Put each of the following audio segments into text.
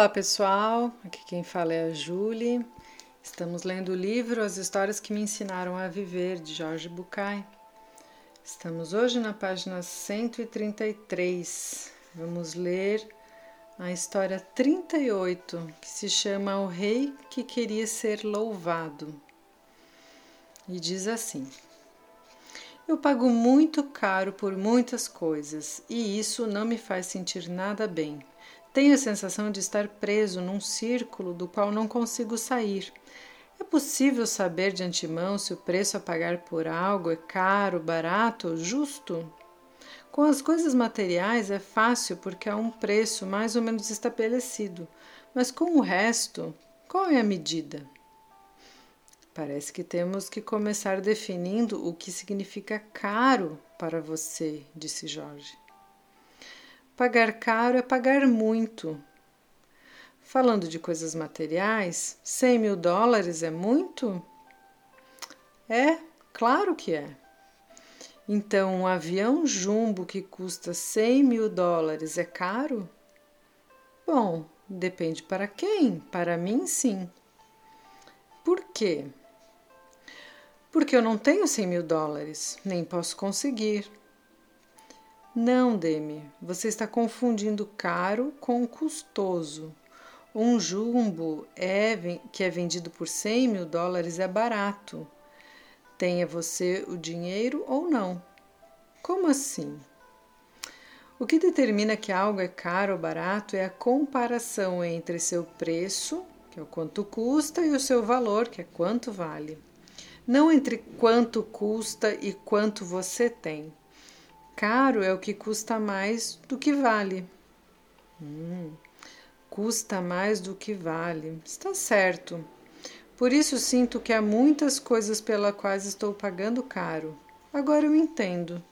Olá pessoal, aqui quem fala é a Julie. Estamos lendo o livro As Histórias que Me Ensinaram a Viver, de Jorge Bucay. Estamos hoje na página 133. Vamos ler a história 38, que se chama O Rei que Queria Ser Louvado. E diz assim: Eu pago muito caro por muitas coisas e isso não me faz sentir nada bem. Tenho a sensação de estar preso num círculo do qual não consigo sair. É possível saber de antemão se o preço a pagar por algo é caro, barato ou justo? Com as coisas materiais é fácil porque há um preço mais ou menos estabelecido, mas com o resto, qual é a medida? Parece que temos que começar definindo o que significa caro para você, disse Jorge. Pagar caro é pagar muito. Falando de coisas materiais, 100 mil dólares é muito? É, claro que é. Então, um avião jumbo que custa 100 mil dólares é caro? Bom, depende para quem. Para mim, sim. Por quê? Porque eu não tenho 100 mil dólares, nem posso conseguir. Não, Demi, você está confundindo caro com custoso. Um jumbo é, que é vendido por 100 mil dólares é barato. Tenha você o dinheiro ou não. Como assim? O que determina que algo é caro ou barato é a comparação entre seu preço, que é o quanto custa, e o seu valor, que é quanto vale. Não entre quanto custa e quanto você tem. Caro é o que custa mais do que vale. Hum, custa mais do que vale. Está certo. Por isso sinto que há muitas coisas pelas quais estou pagando caro. Agora eu entendo.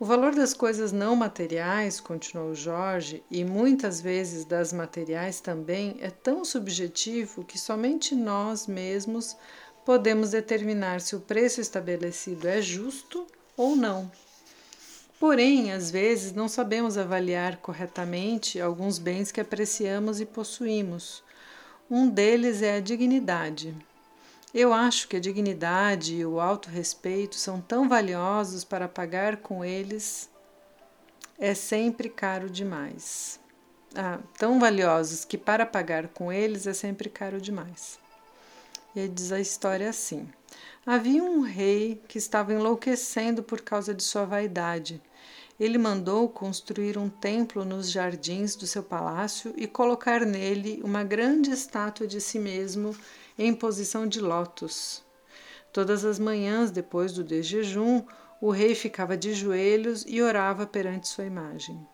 O valor das coisas não materiais, continuou Jorge, e muitas vezes das materiais também, é tão subjetivo que somente nós mesmos podemos determinar se o preço estabelecido é justo ou não. Porém, às vezes não sabemos avaliar corretamente alguns bens que apreciamos e possuímos. Um deles é a dignidade. Eu acho que a dignidade e o autorrespeito são tão valiosos para pagar com eles é sempre caro demais. Ah, tão valiosos que para pagar com eles é sempre caro demais. E diz a história assim: Havia um rei que estava enlouquecendo por causa de sua vaidade ele mandou construir um templo nos jardins do seu palácio e colocar nele uma grande estátua de si mesmo em posição de lótus. Todas as manhãs, depois do desjejum, o rei ficava de joelhos e orava perante sua imagem.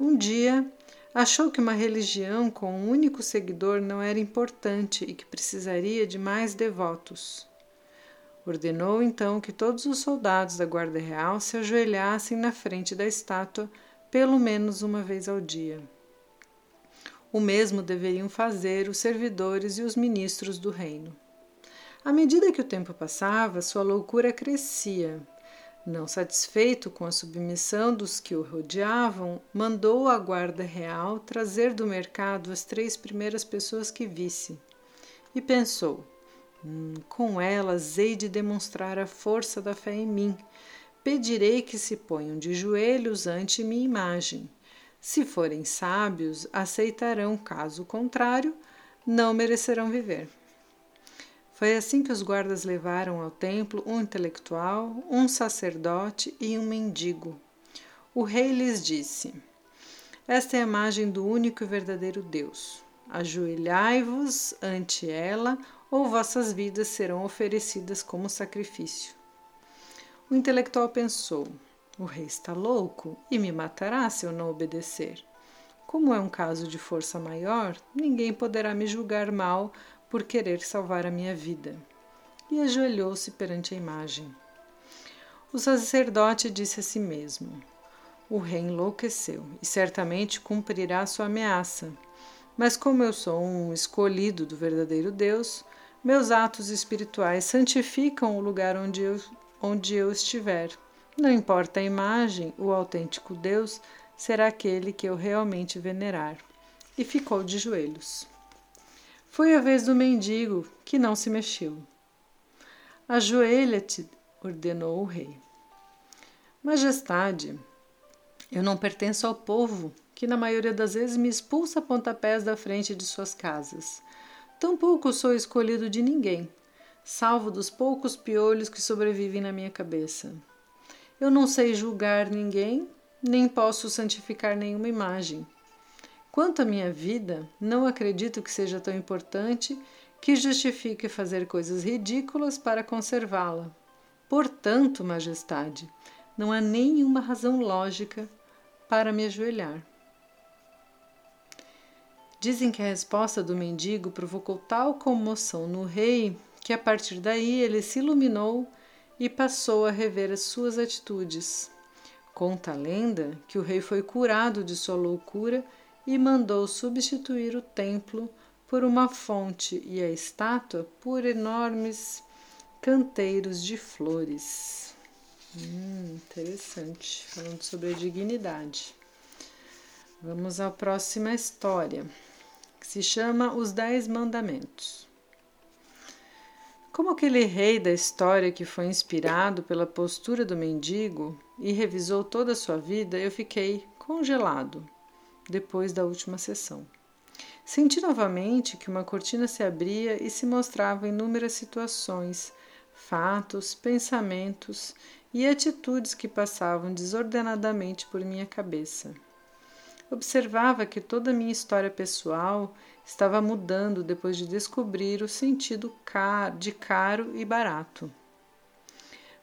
Um dia, achou que uma religião com um único seguidor não era importante e que precisaria de mais devotos. Ordenou então que todos os soldados da Guarda Real se ajoelhassem na frente da estátua pelo menos uma vez ao dia. O mesmo deveriam fazer os servidores e os ministros do reino. À medida que o tempo passava, sua loucura crescia. Não satisfeito com a submissão dos que o rodeavam, mandou a guarda real trazer do mercado as três primeiras pessoas que visse. E pensou: Hum, com elas hei de demonstrar a força da fé em mim. Pedirei que se ponham de joelhos ante minha imagem. Se forem sábios, aceitarão, caso contrário, não merecerão viver. Foi assim que os guardas levaram ao templo um intelectual, um sacerdote e um mendigo. O rei lhes disse: Esta é a imagem do único e verdadeiro Deus. Ajoelhai-vos ante ela, ou vossas vidas serão oferecidas como sacrifício. O intelectual pensou: o rei está louco e me matará se eu não obedecer. Como é um caso de força maior, ninguém poderá me julgar mal por querer salvar a minha vida. E ajoelhou-se perante a imagem. O sacerdote disse a si mesmo: O rei enlouqueceu e certamente cumprirá sua ameaça. Mas como eu sou um escolhido do verdadeiro Deus, meus atos espirituais santificam o lugar onde eu, onde eu estiver. Não importa a imagem, o autêntico Deus será aquele que eu realmente venerar. e ficou de joelhos. Foi a vez do mendigo, que não se mexeu. Ajoelha-te, ordenou o rei. Majestade, eu não pertenço ao povo, que na maioria das vezes me expulsa a pontapés da frente de suas casas. Tampouco sou escolhido de ninguém, salvo dos poucos piolhos que sobrevivem na minha cabeça. Eu não sei julgar ninguém, nem posso santificar nenhuma imagem. Quanto à minha vida, não acredito que seja tão importante que justifique fazer coisas ridículas para conservá-la. Portanto, Majestade, não há nenhuma razão lógica para me ajoelhar. Dizem que a resposta do mendigo provocou tal comoção no rei que a partir daí ele se iluminou e passou a rever as suas atitudes. Conta a lenda que o rei foi curado de sua loucura e mandou substituir o templo por uma fonte e a estátua por enormes canteiros de flores. Hum, interessante, falando sobre a dignidade. Vamos à próxima história, que se chama Os Dez Mandamentos. Como aquele rei da história que foi inspirado pela postura do mendigo e revisou toda a sua vida, eu fiquei congelado depois da última sessão. Senti novamente que uma cortina se abria e se mostrava inúmeras situações, fatos, pensamentos e atitudes que passavam desordenadamente por minha cabeça. Observava que toda a minha história pessoal estava mudando depois de descobrir o sentido de caro e barato.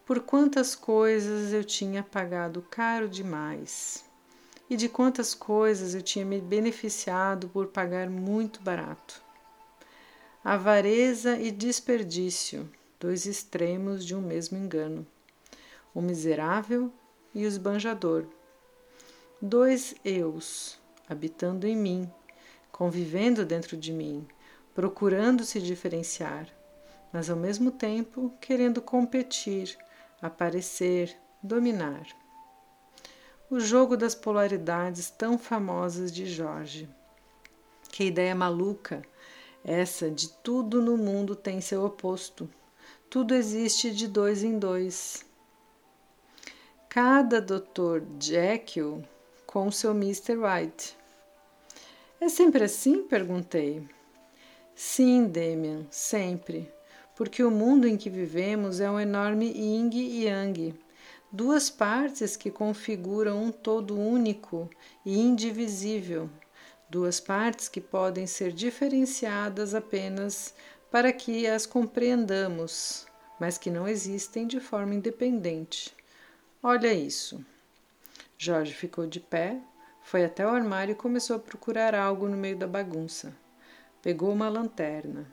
Por quantas coisas eu tinha pagado caro demais e de quantas coisas eu tinha me beneficiado por pagar muito barato. Avareza e desperdício, dois extremos de um mesmo engano. O miserável e o esbanjador. Dois eus habitando em mim, convivendo dentro de mim, procurando se diferenciar, mas ao mesmo tempo querendo competir, aparecer, dominar o jogo das polaridades tão famosas de Jorge. Que ideia maluca! Essa de tudo no mundo tem seu oposto. Tudo existe de dois em dois. Cada Dr. Jekyll com seu Mr. White. É sempre assim? perguntei. Sim, Damian, sempre. Porque o mundo em que vivemos é um enorme yin e yang duas partes que configuram um todo único e indivisível, duas partes que podem ser diferenciadas apenas para que as compreendamos, mas que não existem de forma independente. Olha isso. Jorge ficou de pé, foi até o armário e começou a procurar algo no meio da bagunça. Pegou uma lanterna.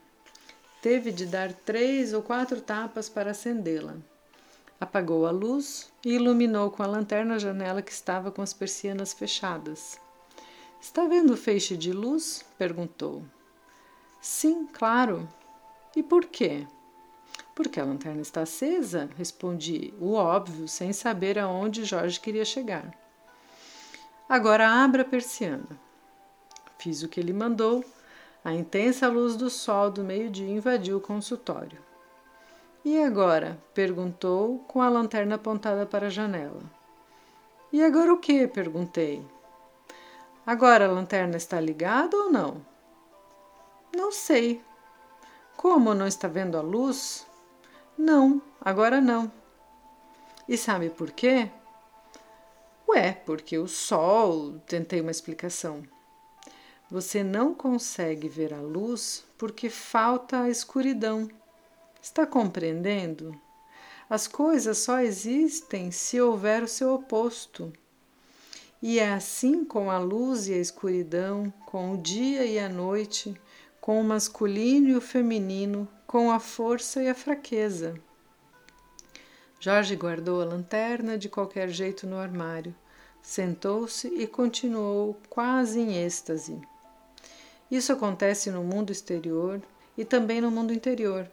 Teve de dar três ou quatro tapas para acendê-la. Apagou a luz e iluminou com a lanterna a janela que estava com as persianas fechadas. Está vendo o feixe de luz? perguntou. Sim, claro. E por quê? Porque a lanterna está acesa, respondi, o óbvio, sem saber aonde Jorge queria chegar. Agora abra a persiana. Fiz o que ele mandou. A intensa luz do sol do meio-dia invadiu o consultório. E agora? perguntou, com a lanterna apontada para a janela. E agora o que? perguntei. Agora a lanterna está ligada ou não? Não sei. Como não está vendo a luz? Não, agora não. E sabe por quê? Ué, porque o sol. Tentei uma explicação. Você não consegue ver a luz porque falta a escuridão. Está compreendendo? As coisas só existem se houver o seu oposto. E é assim com a luz e a escuridão, com o dia e a noite, com o masculino e o feminino, com a força e a fraqueza. Jorge guardou a lanterna de qualquer jeito no armário, sentou-se e continuou quase em êxtase. Isso acontece no mundo exterior e também no mundo interior.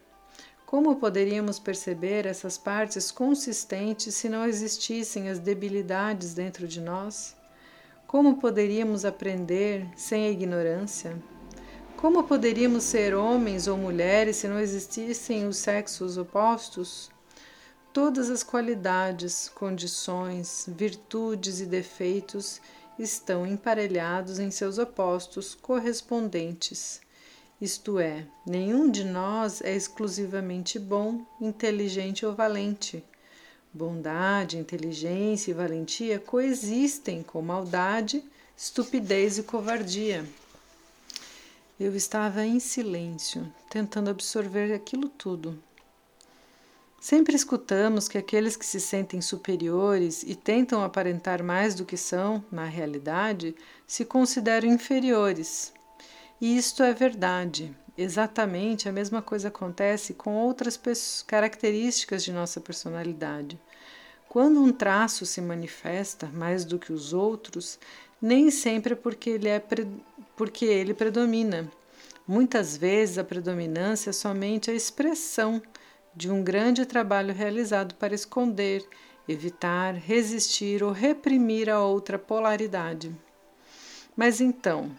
Como poderíamos perceber essas partes consistentes se não existissem as debilidades dentro de nós? Como poderíamos aprender sem a ignorância? Como poderíamos ser homens ou mulheres se não existissem os sexos opostos? Todas as qualidades, condições, virtudes e defeitos estão emparelhados em seus opostos correspondentes. Isto é, nenhum de nós é exclusivamente bom, inteligente ou valente. Bondade, inteligência e valentia coexistem com maldade, estupidez e covardia. Eu estava em silêncio, tentando absorver aquilo tudo. Sempre escutamos que aqueles que se sentem superiores e tentam aparentar mais do que são, na realidade, se consideram inferiores. E isto é verdade. Exatamente a mesma coisa acontece com outras características de nossa personalidade. Quando um traço se manifesta mais do que os outros, nem sempre é porque ele, é porque ele predomina. Muitas vezes a predominância é somente a expressão de um grande trabalho realizado para esconder, evitar, resistir ou reprimir a outra polaridade. Mas então,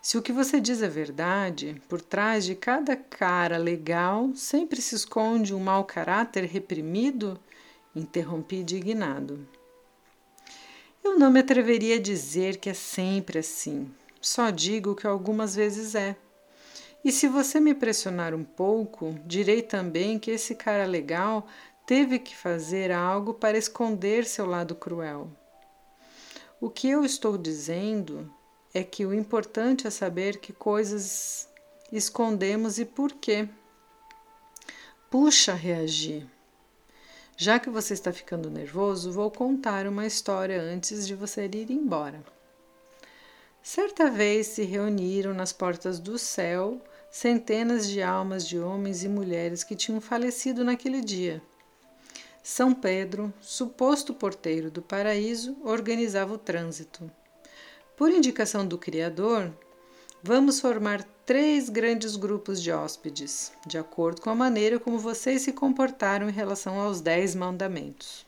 se o que você diz é verdade, por trás de cada cara legal sempre se esconde um mau caráter reprimido, interrompi indignado. Eu não me atreveria a dizer que é sempre assim. Só digo que algumas vezes é. E se você me pressionar um pouco, direi também que esse cara legal teve que fazer algo para esconder seu lado cruel. O que eu estou dizendo é que o importante é saber que coisas escondemos e por quê. Puxa, reagir. Já que você está ficando nervoso, vou contar uma história antes de você ir embora. Certa vez se reuniram nas portas do céu centenas de almas de homens e mulheres que tinham falecido naquele dia. São Pedro, suposto porteiro do paraíso, organizava o trânsito. Por indicação do Criador, vamos formar três grandes grupos de hóspedes, de acordo com a maneira como vocês se comportaram em relação aos Dez Mandamentos.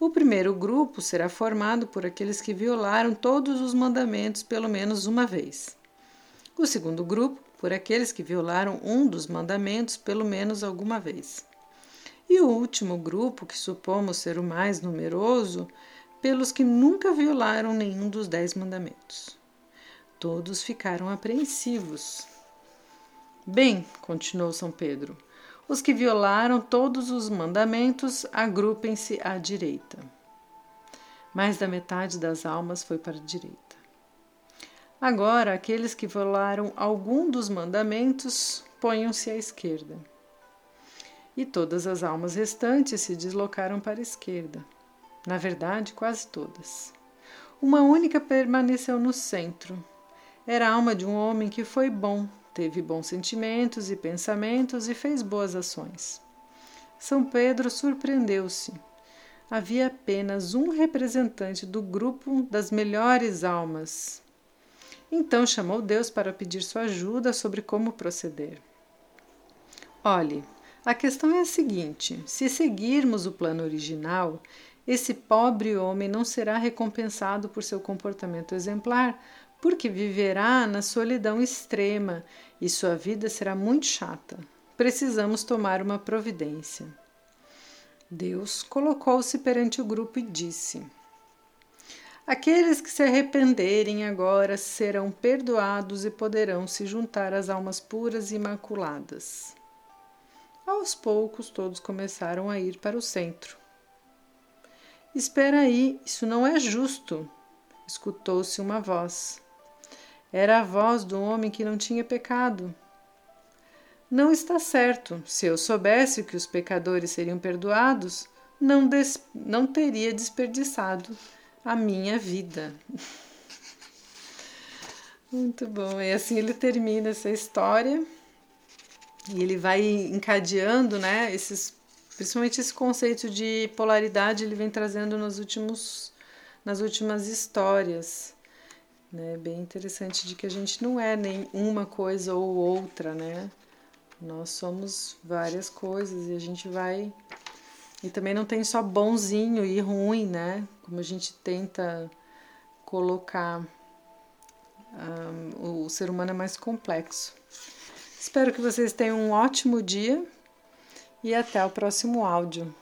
O primeiro grupo será formado por aqueles que violaram todos os mandamentos pelo menos uma vez. O segundo grupo, por aqueles que violaram um dos mandamentos pelo menos alguma vez. E o último grupo, que supomos ser o mais numeroso, pelos que nunca violaram nenhum dos dez mandamentos. Todos ficaram apreensivos. Bem, continuou São Pedro, os que violaram todos os mandamentos agrupem-se à direita. Mais da metade das almas foi para a direita. Agora, aqueles que violaram algum dos mandamentos ponham-se à esquerda. E todas as almas restantes se deslocaram para a esquerda. Na verdade, quase todas. Uma única permaneceu no centro, era a alma de um homem que foi bom, teve bons sentimentos e pensamentos e fez boas ações. São Pedro surpreendeu-se. Havia apenas um representante do grupo das melhores almas. Então chamou Deus para pedir sua ajuda sobre como proceder. Olhe, a questão é a seguinte: se seguirmos o plano original, esse pobre homem não será recompensado por seu comportamento exemplar, porque viverá na solidão extrema e sua vida será muito chata. Precisamos tomar uma providência. Deus colocou-se perante o grupo e disse: Aqueles que se arrependerem agora serão perdoados e poderão se juntar às almas puras e imaculadas. Aos poucos, todos começaram a ir para o centro. Espera aí, isso não é justo, escutou-se uma voz. Era a voz do homem que não tinha pecado. Não está certo. Se eu soubesse que os pecadores seriam perdoados, não, não teria desperdiçado a minha vida. Muito bom. E assim ele termina essa história e ele vai encadeando, né? Esses, principalmente esse conceito de polaridade ele vem trazendo nos últimos, nas últimas histórias né? Bem interessante de que a gente não é nem uma coisa ou outra, né? Nós somos várias coisas e a gente vai e também não tem só bonzinho e ruim, né? Como a gente tenta colocar um, o ser humano é mais complexo. Espero que vocês tenham um ótimo dia e até o próximo áudio.